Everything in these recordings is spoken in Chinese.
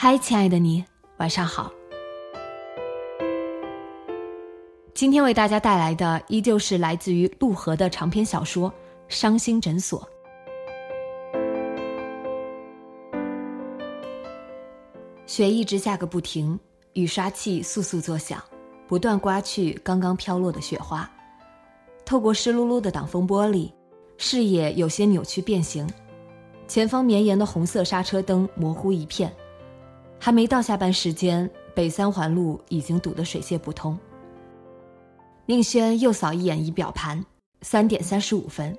嗨，亲爱的你，晚上好。今天为大家带来的依旧是来自于陆河的长篇小说《伤心诊所》。雪一直下个不停，雨刷器簌簌作响，不断刮去刚刚飘落的雪花。透过湿漉漉的挡风玻璃，视野有些扭曲变形，前方绵延的红色刹车灯模糊一片。还没到下班时间，北三环路已经堵得水泄不通。宁轩又扫一眼仪表盘，三点三十五分，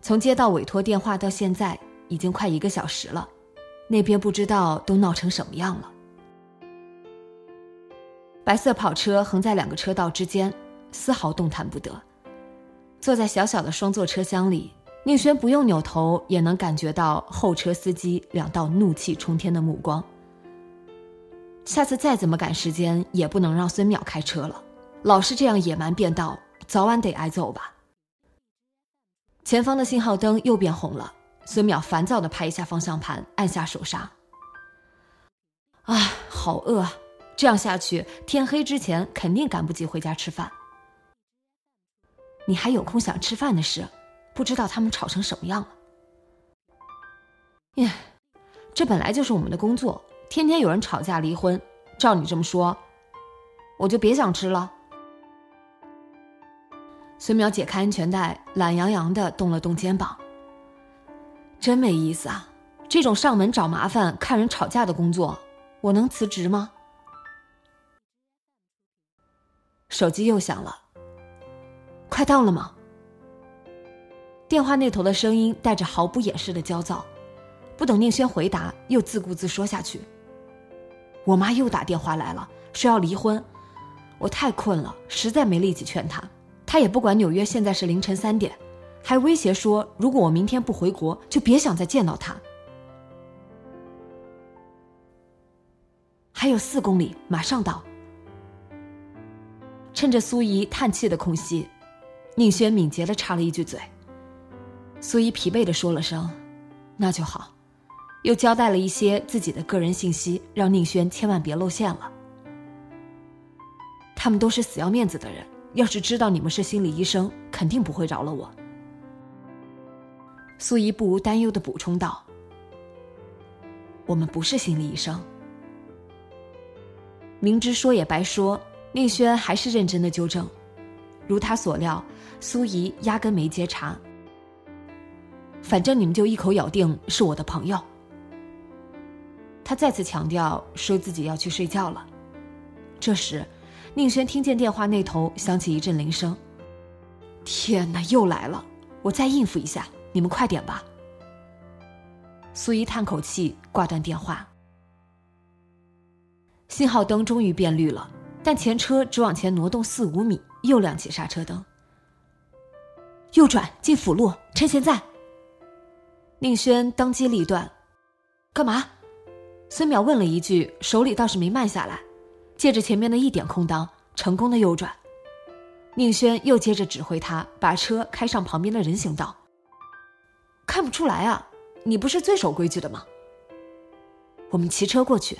从接到委托电话到现在已经快一个小时了，那边不知道都闹成什么样了。白色跑车横在两个车道之间，丝毫动弹不得。坐在小小的双座车厢里，宁轩不用扭头也能感觉到后车司机两道怒气冲天的目光。下次再怎么赶时间，也不能让孙淼开车了。老是这样野蛮变道，早晚得挨揍吧。前方的信号灯又变红了，孙淼烦躁地拍一下方向盘，按下手刹。啊，好饿！这样下去，天黑之前肯定赶不及回家吃饭。你还有空想吃饭的事，不知道他们吵成什么样了。耶，这本来就是我们的工作。天天有人吵架离婚，照你这么说，我就别想吃了。孙淼解开安全带，懒洋洋的动了动肩膀。真没意思啊！这种上门找麻烦、看人吵架的工作，我能辞职吗？手机又响了，快到了吗？电话那头的声音带着毫不掩饰的焦躁，不等宁轩回答，又自顾自说下去。我妈又打电话来了，说要离婚。我太困了，实在没力气劝她。她也不管纽约现在是凌晨三点，还威胁说如果我明天不回国，就别想再见到她。还有四公里，马上到。趁着苏怡叹气的空隙，宁轩敏捷的插了一句嘴。苏怡疲惫的说了声：“那就好。”又交代了一些自己的个人信息，让宁轩千万别露馅了。他们都是死要面子的人，要是知道你们是心理医生，肯定不会饶了我。苏怡不无担忧的补充道：“我们不是心理医生。”明知说也白说，宁轩还是认真的纠正。如他所料，苏怡压根没接茬。反正你们就一口咬定是我的朋友。他再次强调说自己要去睡觉了。这时，宁轩听见电话那头响起一阵铃声。天哪，又来了！我再应付一下，你们快点吧。苏怡叹口气，挂断电话。信号灯终于变绿了，但前车只往前挪动四五米，又亮起刹车灯。右转进辅路，趁现在。宁轩当机立断，干嘛？孙淼问了一句，手里倒是没慢下来，借着前面的一点空当，成功的右转。宁轩又接着指挥他把车开上旁边的人行道。看不出来啊，你不是最守规矩的吗？我们骑车过去。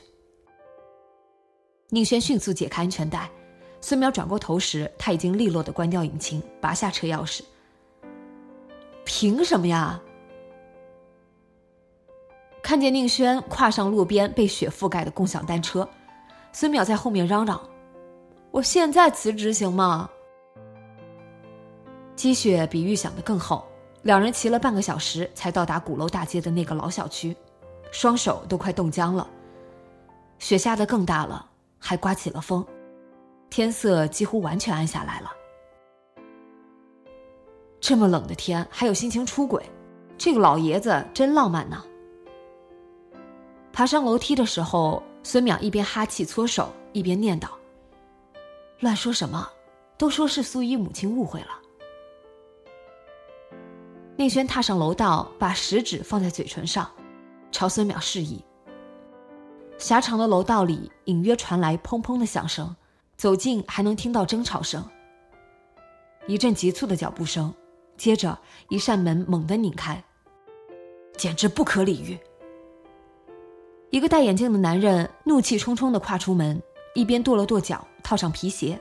宁轩迅速解开安全带，孙淼转过头时，他已经利落的关掉引擎，拔下车钥匙。凭什么呀？看见宁轩跨上路边被雪覆盖的共享单车，孙淼在后面嚷嚷：“我现在辞职行吗？积雪比预想的更厚，两人骑了半个小时才到达鼓楼大街的那个老小区，双手都快冻僵了。雪下的更大了，还刮起了风，天色几乎完全暗下来了。这么冷的天还有心情出轨，这个老爷子真浪漫呢。爬上楼梯的时候，孙淼一边哈气搓手，一边念叨：“乱说什么，都说是苏一母亲误会了。”宁轩踏上楼道，把食指放在嘴唇上，朝孙淼示意。狭长的楼道里隐约传来砰砰的响声，走近还能听到争吵声。一阵急促的脚步声，接着一扇门猛地拧开，简直不可理喻。一个戴眼镜的男人怒气冲冲地跨出门，一边跺了跺脚，套上皮鞋。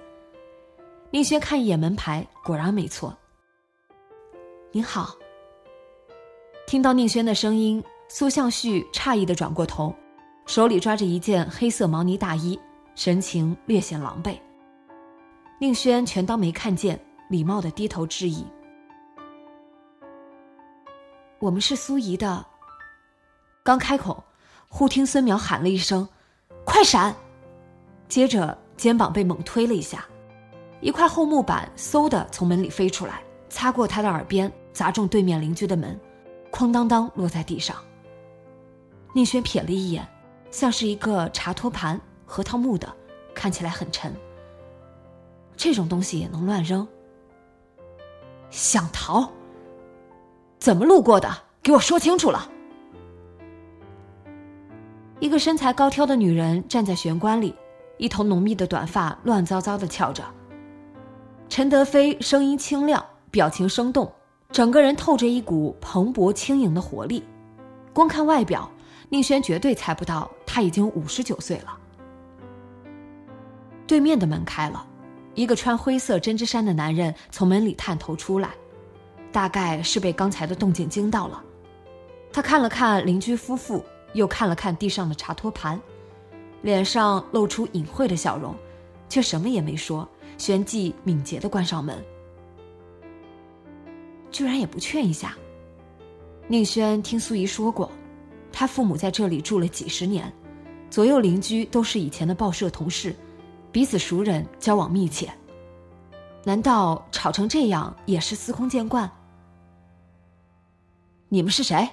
宁轩看一眼门牌，果然没错。您好。听到宁轩的声音，苏向旭诧异地转过头，手里抓着一件黑色毛呢大衣，神情略显狼狈。宁轩全当没看见，礼貌地低头致意：“我们是苏怡的。”刚开口，忽听孙淼喊了一声：“快闪！”接着肩膀被猛推了一下，一块厚木板嗖的从门里飞出来，擦过他的耳边，砸中对面邻居的门。哐当当落在地上。宁轩瞥了一眼，像是一个茶托盘，核桃木的，看起来很沉。这种东西也能乱扔？想逃？怎么路过的？给我说清楚了！一个身材高挑的女人站在玄关里，一头浓密的短发乱糟糟的翘着。陈德飞声音清亮，表情生动。整个人透着一股蓬勃轻盈的活力，光看外表，宁轩绝对猜不到他已经五十九岁了。对面的门开了，一个穿灰色针织衫的男人从门里探头出来，大概是被刚才的动静惊到了。他看了看邻居夫妇，又看了看地上的茶托盘，脸上露出隐晦的笑容，却什么也没说，旋即敏捷地关上门。居然也不劝一下。宁轩听苏怡说过，他父母在这里住了几十年，左右邻居都是以前的报社同事，彼此熟人，交往密切。难道吵成这样也是司空见惯？你们是谁？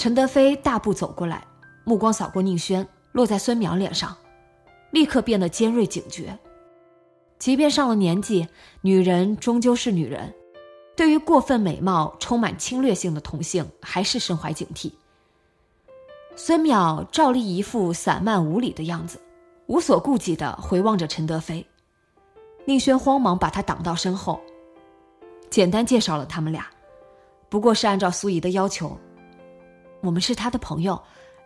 陈德飞大步走过来，目光扫过宁轩，落在孙淼脸上，立刻变得尖锐警觉。即便上了年纪，女人终究是女人，对于过分美貌、充满侵略性的同性，还是身怀警惕。孙淼照例一副散漫无礼的样子，无所顾忌地回望着陈德飞。宁轩慌忙把他挡到身后，简单介绍了他们俩，不过是按照苏怡的要求，我们是他的朋友，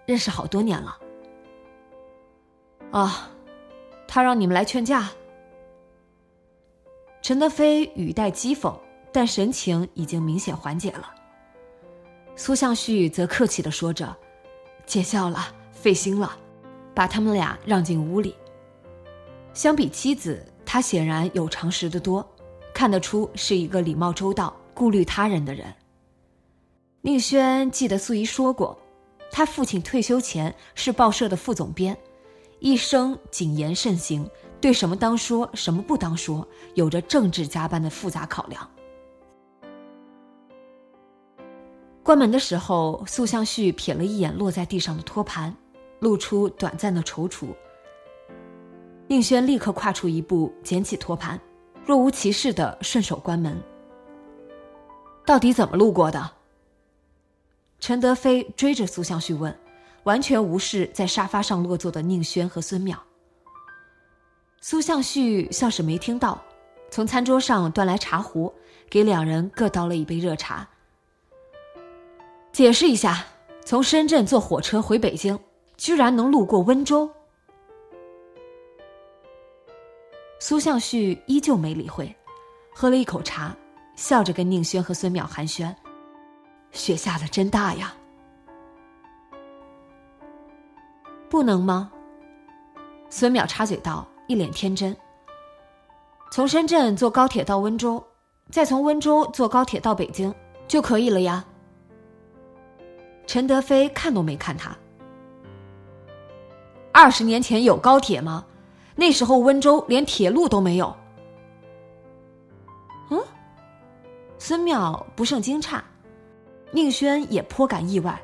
认识好多年了。啊，他让你们来劝架。陈德飞语带讥讽，但神情已经明显缓解了。苏向旭则客气地说着：“见笑了，费心了。”把他们俩让进屋里。相比妻子，他显然有常识的多，看得出是一个礼貌周到、顾虑他人的人。宁轩记得苏怡说过，他父亲退休前是报社的副总编，一生谨言慎行。对什么当说，什么不当说，有着政治家般的复杂考量。关门的时候，苏向旭瞥了一眼落在地上的托盘，露出短暂的踌躇。宁轩立刻跨出一步，捡起托盘，若无其事的顺手关门。到底怎么路过的？陈德飞追着苏向旭问，完全无视在沙发上落座的宁轩和孙淼。苏向旭像是没听到，从餐桌上端来茶壶，给两人各倒了一杯热茶。解释一下，从深圳坐火车回北京，居然能路过温州。苏向旭依旧没理会，喝了一口茶，笑着跟宁轩和孙淼寒暄：“雪下的真大呀。”不能吗？孙淼插嘴道，一脸天真。从深圳坐高铁到温州，再从温州坐高铁到北京就可以了呀。陈德飞看都没看他。二十年前有高铁吗？那时候温州连铁路都没有。嗯，孙淼不胜惊诧，宁轩也颇感意外。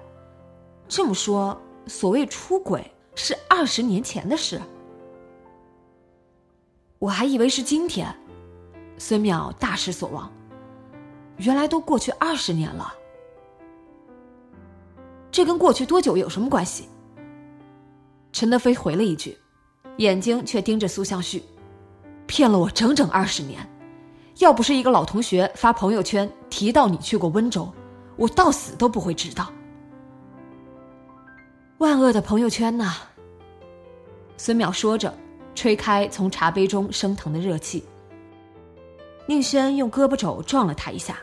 这么说，所谓出轨是二十年前的事？我还以为是今天。孙淼大失所望，原来都过去二十年了。这跟过去多久有什么关系？陈德飞回了一句，眼睛却盯着苏向旭，骗了我整整二十年。要不是一个老同学发朋友圈提到你去过温州，我到死都不会知道。万恶的朋友圈呐！孙淼说着，吹开从茶杯中升腾的热气。宁轩用胳膊肘撞了他一下，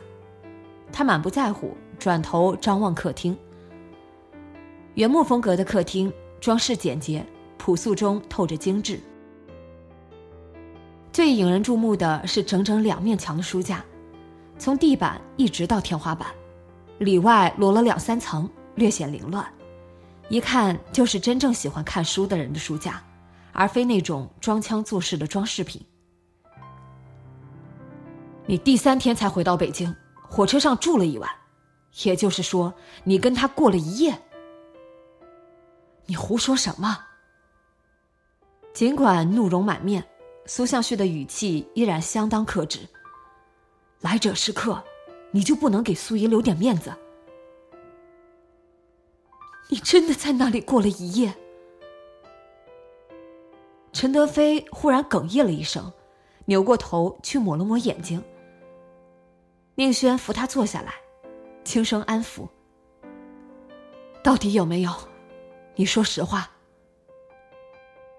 他满不在乎，转头张望客厅。原木风格的客厅，装饰简洁，朴素中透着精致。最引人注目的是整整两面墙的书架，从地板一直到天花板，里外摞了两三层，略显凌乱。一看就是真正喜欢看书的人的书架，而非那种装腔作势的装饰品。你第三天才回到北京，火车上住了一晚，也就是说，你跟他过了一夜。你胡说什么？尽管怒容满面，苏向旭的语气依然相当克制。来者是客，你就不能给苏姨留点面子？你真的在那里过了一夜？陈德飞忽然哽咽了一声，扭过头去抹了抹眼睛。宁轩扶他坐下来，轻声安抚：“到底有没有？”你说实话。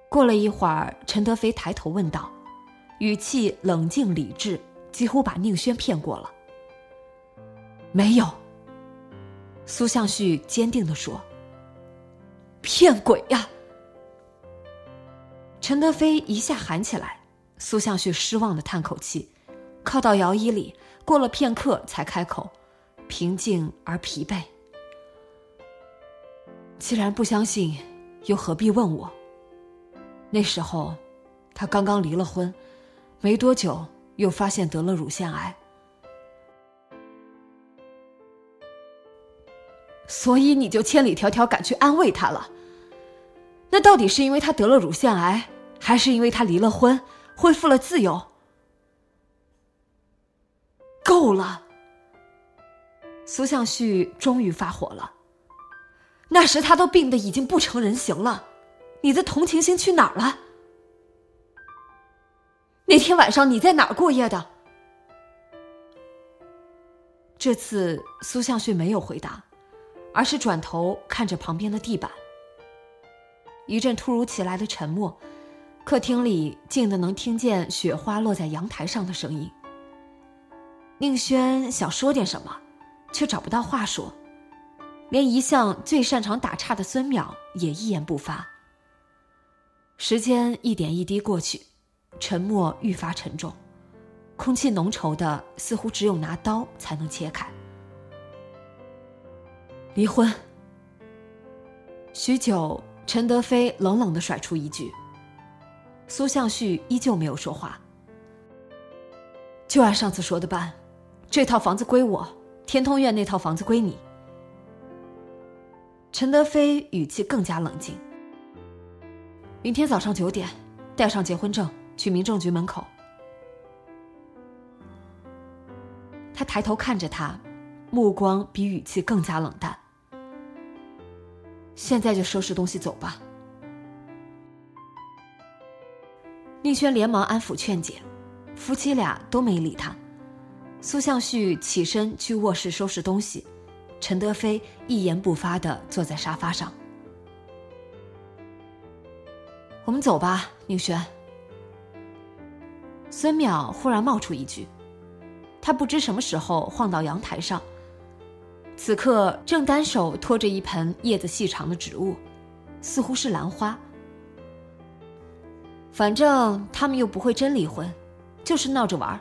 过了一会儿，陈德飞抬头问道，语气冷静理智，几乎把宁轩骗过了。没有。苏向旭坚定的说。骗鬼呀！陈德飞一下喊起来，苏向旭失望的叹口气，靠到摇椅里，过了片刻才开口，平静而疲惫。既然不相信，又何必问我？那时候，他刚刚离了婚，没多久又发现得了乳腺癌，所以你就千里迢迢赶去安慰他了。那到底是因为他得了乳腺癌，还是因为他离了婚，恢复了自由？够了！苏向旭终于发火了。那时他都病得已经不成人形了，你的同情心去哪儿了？那天晚上你在哪儿过夜的？这次苏向旭没有回答，而是转头看着旁边的地板。一阵突如其来的沉默，客厅里静的能听见雪花落在阳台上的声音。宁轩想说点什么，却找不到话说。连一向最擅长打岔的孙淼也一言不发。时间一点一滴过去，沉默愈发沉重，空气浓稠的似乎只有拿刀才能切开。离婚。许久，陈德飞冷冷的甩出一句。苏向旭依旧没有说话。就按上次说的办，这套房子归我，天通苑那套房子归你。陈德飞语气更加冷静。明天早上九点，带上结婚证去民政局门口。他抬头看着他，目光比语气更加冷淡。现在就收拾东西走吧。宁轩连忙安抚劝解，夫妻俩都没理他。苏向旭起身去卧室收拾东西。陈德飞一言不发的坐在沙发上。我们走吧，宁轩。孙淼忽然冒出一句，他不知什么时候晃到阳台上，此刻正单手托着一盆叶子细长的植物，似乎是兰花。反正他们又不会真离婚，就是闹着玩儿。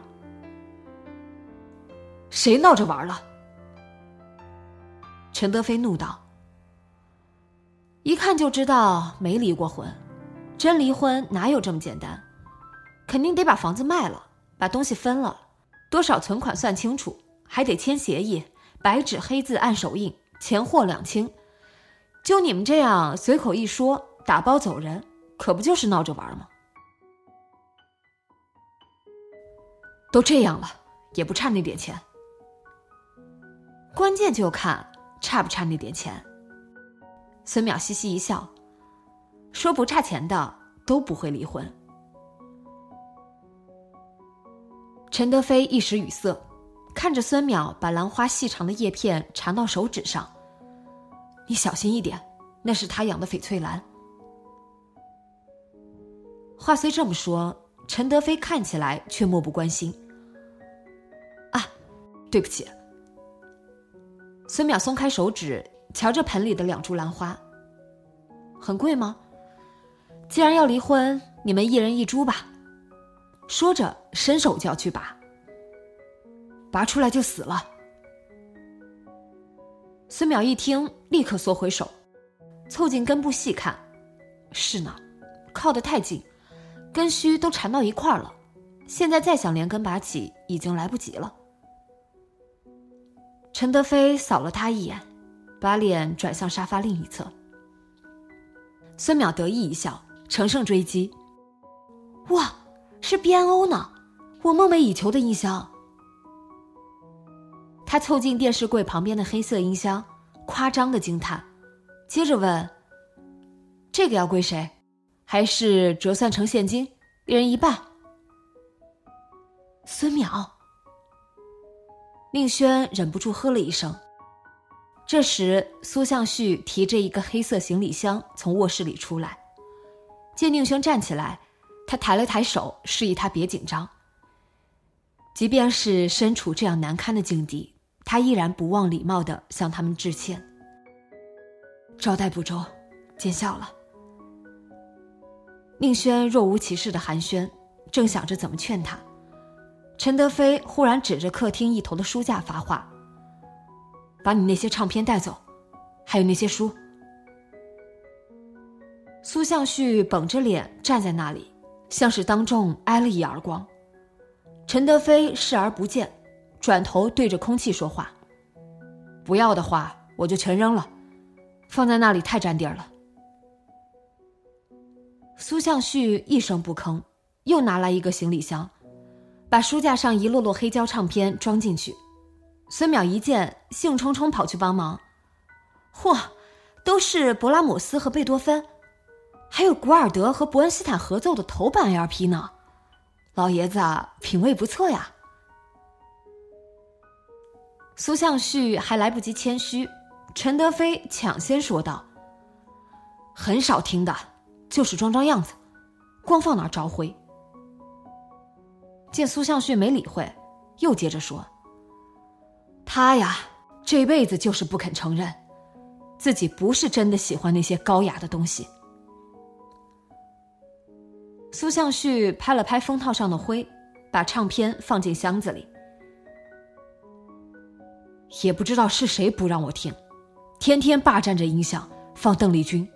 谁闹着玩了？陈德飞怒道：“一看就知道没离过婚，真离婚哪有这么简单？肯定得把房子卖了，把东西分了，多少存款算清楚，还得签协议，白纸黑字按手印，钱货两清。就你们这样随口一说，打包走人，可不就是闹着玩吗？都这样了，也不差那点钱。关键就看。”差不差那点钱？孙淼嘻嘻一笑，说：“不差钱的都不会离婚。”陈德飞一时语塞，看着孙淼把兰花细长的叶片缠到手指上，“你小心一点，那是他养的翡翠兰。”话虽这么说，陈德飞看起来却漠不关心。“啊，对不起。”孙淼松开手指，瞧着盆里的两株兰花。很贵吗？既然要离婚，你们一人一株吧。说着，伸手就要去拔，拔出来就死了。孙淼一听，立刻缩回手，凑近根部细看，是呢，靠得太近，根须都缠到一块儿了。现在再想连根拔起，已经来不及了。陈德飞扫了他一眼，把脸转向沙发另一侧。孙淼得意一笑，乘胜追击：“哇，是 BNO 呢，我梦寐以求的音箱。”他凑近电视柜旁边的黑色音箱，夸张的惊叹，接着问：“这个要归谁？还是折算成现金，一人一半？”孙淼。宁轩忍不住喝了一声。这时，苏向旭提着一个黑色行李箱从卧室里出来，见宁轩站起来，他抬了抬手，示意他别紧张。即便是身处这样难堪的境地，他依然不忘礼貌的向他们致歉。招待不周，见笑了。宁轩若无其事的寒暄，正想着怎么劝他。陈德飞忽然指着客厅一头的书架发话：“把你那些唱片带走，还有那些书。”苏向旭绷着脸站在那里，像是当众挨了一耳光。陈德飞视而不见，转头对着空气说话：“不要的话，我就全扔了，放在那里太占地儿了。”苏向旭一声不吭，又拿来一个行李箱。把书架上一摞摞黑胶唱片装进去，孙淼一见，兴冲冲跑去帮忙。嚯，都是勃拉姆斯和贝多芬，还有古尔德和伯恩斯坦合奏的头版 LP 呢。老爷子品味不错呀。苏向旭还来不及谦虚，陈德飞抢先说道：“很少听的，就是装装样子，光放那儿招灰。”见苏向旭没理会，又接着说：“他呀，这辈子就是不肯承认，自己不是真的喜欢那些高雅的东西。”苏向旭拍了拍封套上的灰，把唱片放进箱子里。也不知道是谁不让我听，天天霸占着音响放邓丽君。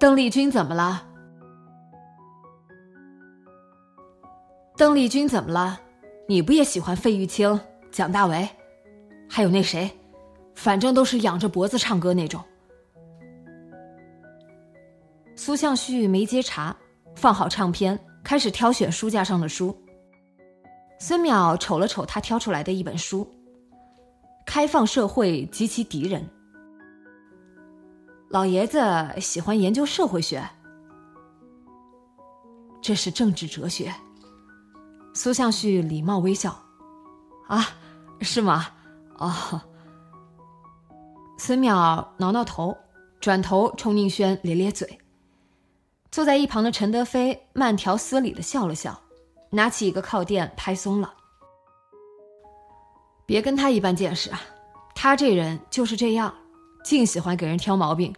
邓丽君怎么了？邓丽君怎么了？你不也喜欢费玉清、蒋大为，还有那谁？反正都是仰着脖子唱歌那种。苏向旭没接茬，放好唱片，开始挑选书架上的书。孙淼瞅了瞅他挑出来的一本书，《开放社会及其敌人》。老爷子喜欢研究社会学，这是政治哲学。苏向旭礼貌微笑，啊，是吗？哦。孙淼挠挠头，转头冲宁轩咧咧嘴。坐在一旁的陈德飞慢条斯理的笑了笑，拿起一个靠垫拍松了。别跟他一般见识啊，他这人就是这样，净喜欢给人挑毛病。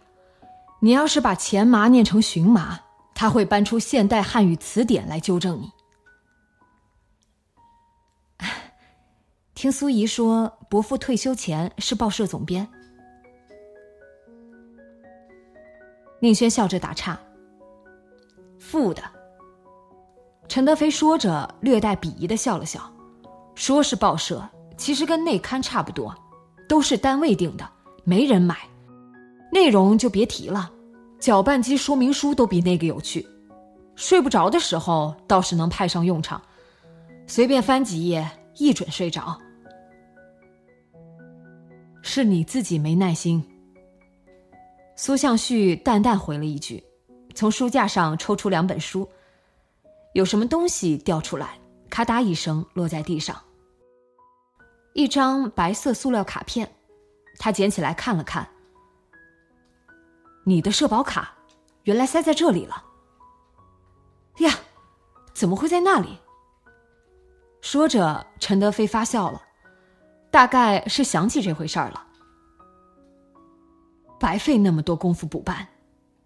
你要是把钱麻念成荨麻，他他会搬出现代汉语词典来纠正你。听苏怡说，伯父退休前是报社总编。宁轩笑着打岔：“副的。”陈德飞说着，略带鄙夷的笑了笑，说是报社，其实跟内刊差不多，都是单位定的，没人买，内容就别提了，搅拌机说明书都比那个有趣，睡不着的时候倒是能派上用场，随便翻几页，一准睡着。是你自己没耐心。苏向旭淡淡回了一句，从书架上抽出两本书，有什么东西掉出来，咔嗒一声落在地上。一张白色塑料卡片，他捡起来看了看。你的社保卡，原来塞在这里了。呀，怎么会在那里？说着，陈德飞发笑了。大概是想起这回事儿了，白费那么多功夫补办，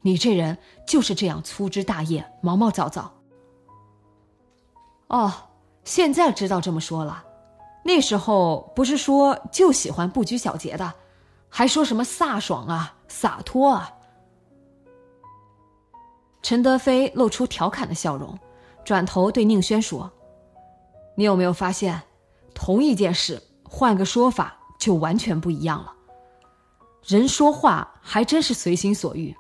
你这人就是这样粗枝大叶、毛毛躁躁。哦，现在知道这么说了，那时候不是说就喜欢不拘小节的，还说什么飒爽啊、洒脱啊。陈德飞露出调侃的笑容，转头对宁轩说：“你有没有发现，同一件事？”换个说法就完全不一样了。人说话还真是随心所欲，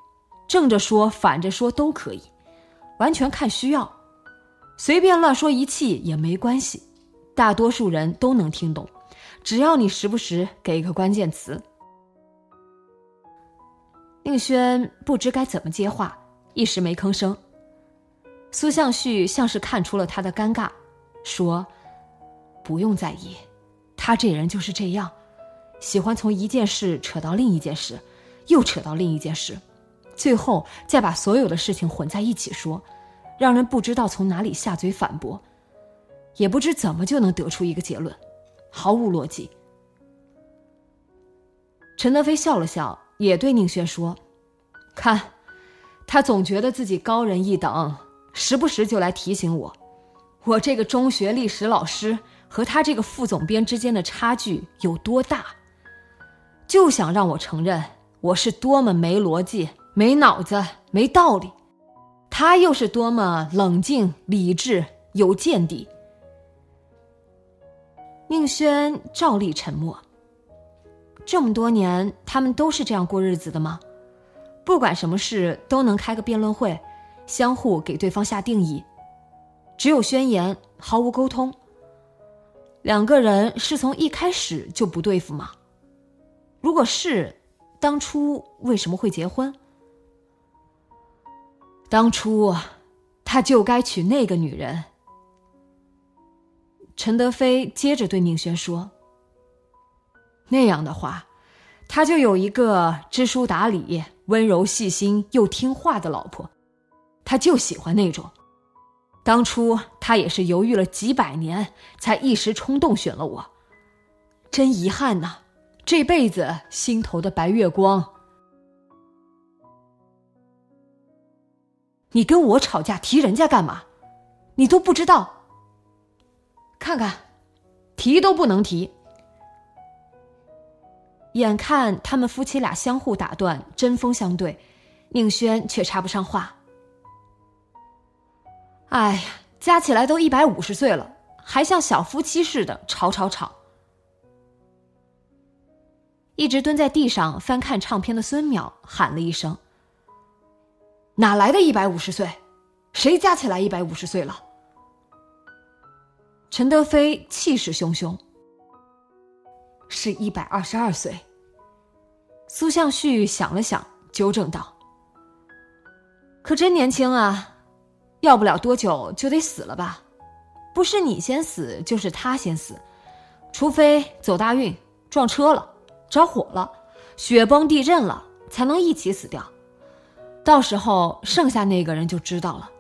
正着说、反着说都可以，完全看需要。随便乱说一气也没关系，大多数人都能听懂，只要你时不时给一个关键词。宁轩不知该怎么接话，一时没吭声。苏向旭像是看出了他的尴尬，说：“不用在意。”他这人就是这样，喜欢从一件事扯到另一件事，又扯到另一件事，最后再把所有的事情混在一起说，让人不知道从哪里下嘴反驳，也不知怎么就能得出一个结论，毫无逻辑。陈德飞笑了笑，也对宁轩说：“看，他总觉得自己高人一等，时不时就来提醒我，我这个中学历史老师。”和他这个副总编之间的差距有多大？就想让我承认我是多么没逻辑、没脑子、没道理，他又是多么冷静、理智、有见地。宁轩照例沉默。这么多年，他们都是这样过日子的吗？不管什么事都能开个辩论会，相互给对方下定义，只有宣言，毫无沟通。两个人是从一开始就不对付吗？如果是，当初为什么会结婚？当初他就该娶那个女人。陈德飞接着对宁轩说：“那样的话，他就有一个知书达理、温柔细心又听话的老婆，他就喜欢那种。”当初他也是犹豫了几百年，才一时冲动选了我，真遗憾呐！这辈子心头的白月光，你跟我吵架提人家干嘛？你都不知道。看看，提都不能提。眼看他们夫妻俩相互打断，针锋相对，宁轩却插不上话。哎呀，加起来都一百五十岁了，还像小夫妻似的吵吵吵。一直蹲在地上翻看唱片的孙淼喊了一声：“哪来的一百五十岁？谁加起来一百五十岁了？”陈德飞气势汹汹：“是一百二十二岁。”苏向旭想了想，纠正道：“可真年轻啊。”要不了多久就得死了吧？不是你先死，就是他先死，除非走大运、撞车了、着火了、雪崩、地震了，才能一起死掉。到时候剩下那个人就知道了。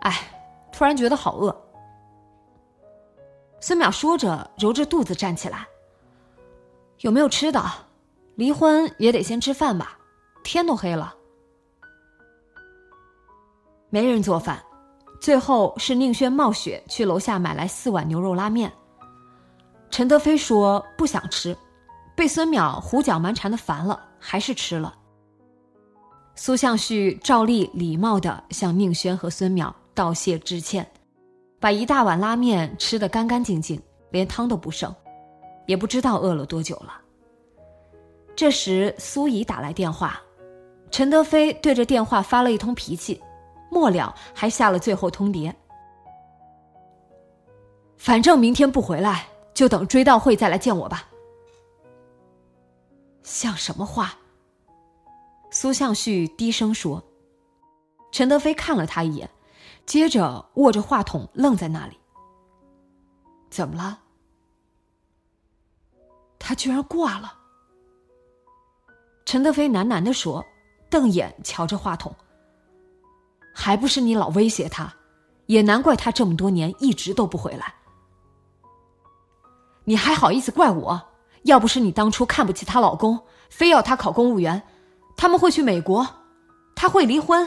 哎，突然觉得好饿。孙淼说着，揉着肚子站起来。有没有吃的？离婚也得先吃饭吧，天都黑了。没人做饭，最后是宁轩冒雪去楼下买来四碗牛肉拉面。陈德飞说不想吃，被孙淼胡搅蛮缠的烦了，还是吃了。苏向旭照例礼貌的向宁轩和孙淼道谢致歉，把一大碗拉面吃得干干净净，连汤都不剩，也不知道饿了多久了。这时苏怡打来电话，陈德飞对着电话发了一通脾气，末了还下了最后通牒：“反正明天不回来，就等追悼会再来见我吧。”像什么话？苏向旭低声说：“陈德飞看了他一眼，接着握着话筒愣在那里。怎么了？他居然挂了。”陈德飞喃喃的说，瞪眼瞧着话筒。还不是你老威胁他，也难怪他这么多年一直都不回来。你还好意思怪我？要不是你当初看不起她老公，非要她考公务员。他们会去美国，他会离婚，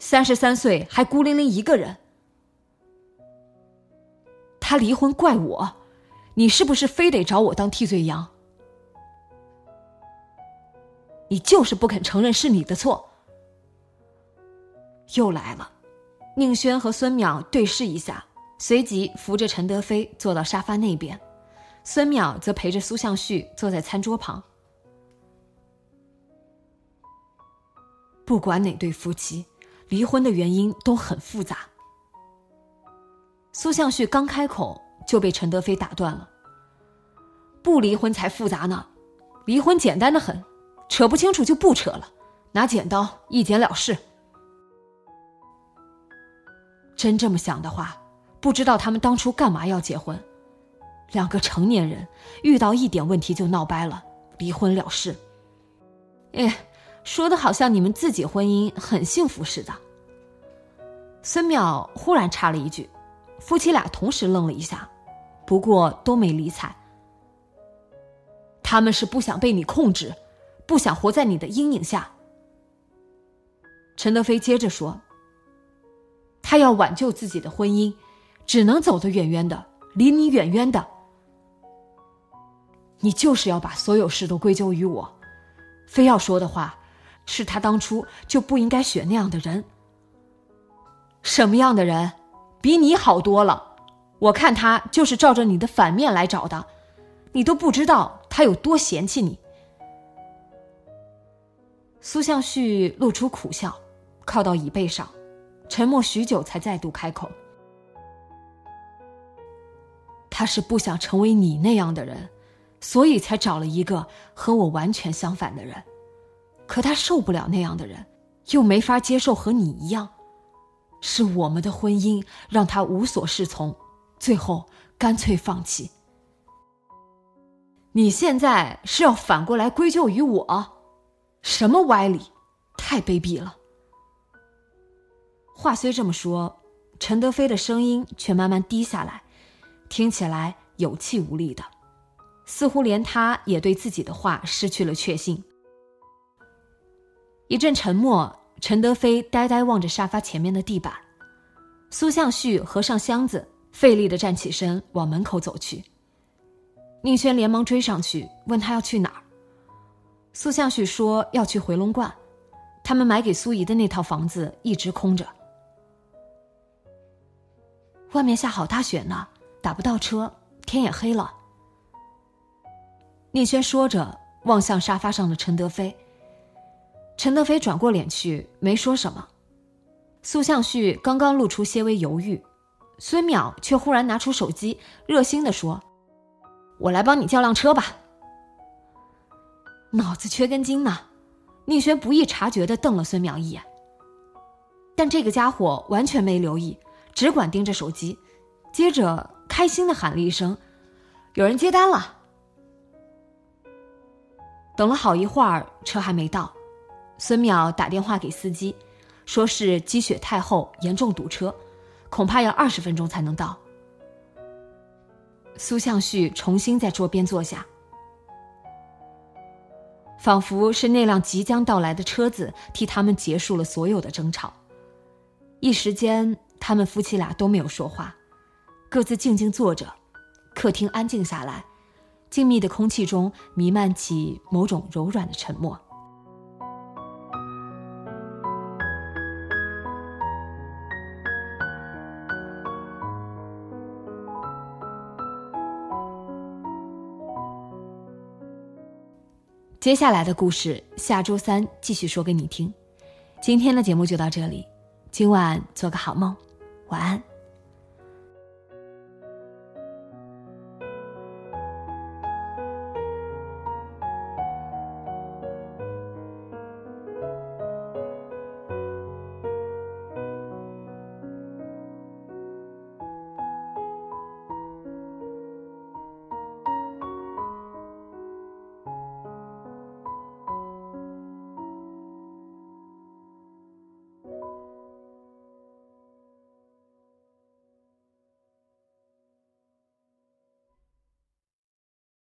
三十三岁还孤零零一个人。他离婚怪我，你是不是非得找我当替罪羊？你就是不肯承认是你的错。又来了，宁轩和孙淼对视一下，随即扶着陈德飞坐到沙发那边，孙淼则陪着苏向旭坐在餐桌旁。不管哪对夫妻，离婚的原因都很复杂。苏向旭刚开口就被陈德飞打断了。不离婚才复杂呢，离婚简单的很，扯不清楚就不扯了，拿剪刀一剪了事。真这么想的话，不知道他们当初干嘛要结婚？两个成年人遇到一点问题就闹掰了，离婚了事。哎。说的好像你们自己婚姻很幸福似的。孙淼忽然插了一句，夫妻俩同时愣了一下，不过都没理睬。他们是不想被你控制，不想活在你的阴影下。陈德飞接着说：“他要挽救自己的婚姻，只能走得远远的，离你远远的。你就是要把所有事都归咎于我，非要说的话。”是他当初就不应该选那样的人。什么样的人，比你好多了？我看他就是照着你的反面来找的，你都不知道他有多嫌弃你。苏向旭露出苦笑，靠到椅背上，沉默许久，才再度开口：“他是不想成为你那样的人，所以才找了一个和我完全相反的人。”可他受不了那样的人，又没法接受和你一样，是我们的婚姻让他无所适从，最后干脆放弃。你现在是要反过来归咎于我？什么歪理？太卑鄙了！话虽这么说，陈德飞的声音却慢慢低下来，听起来有气无力的，似乎连他也对自己的话失去了确信。一阵沉默，陈德飞呆呆望着沙发前面的地板。苏向旭合上箱子，费力的站起身往门口走去。宁轩连忙追上去，问他要去哪儿。苏向旭说要去回龙观，他们买给苏怡的那套房子一直空着。外面下好大雪呢，打不到车，天也黑了。宁轩说着，望向沙发上的陈德飞。陈德飞转过脸去，没说什么。苏向旭刚刚露出些微犹豫，孙淼却忽然拿出手机，热心的说：“我来帮你叫辆车吧。”脑子缺根筋呢？宁轩不易察觉的瞪了孙淼一眼，但这个家伙完全没留意，只管盯着手机，接着开心的喊了一声：“有人接单了。”等了好一会儿，车还没到。孙淼打电话给司机，说是积雪太厚，严重堵车，恐怕要二十分钟才能到。苏向旭重新在桌边坐下，仿佛是那辆即将到来的车子替他们结束了所有的争吵。一时间，他们夫妻俩都没有说话，各自静静坐着。客厅安静下来，静谧的空气中弥漫起某种柔软的沉默。接下来的故事，下周三继续说给你听。今天的节目就到这里，今晚做个好梦，晚安。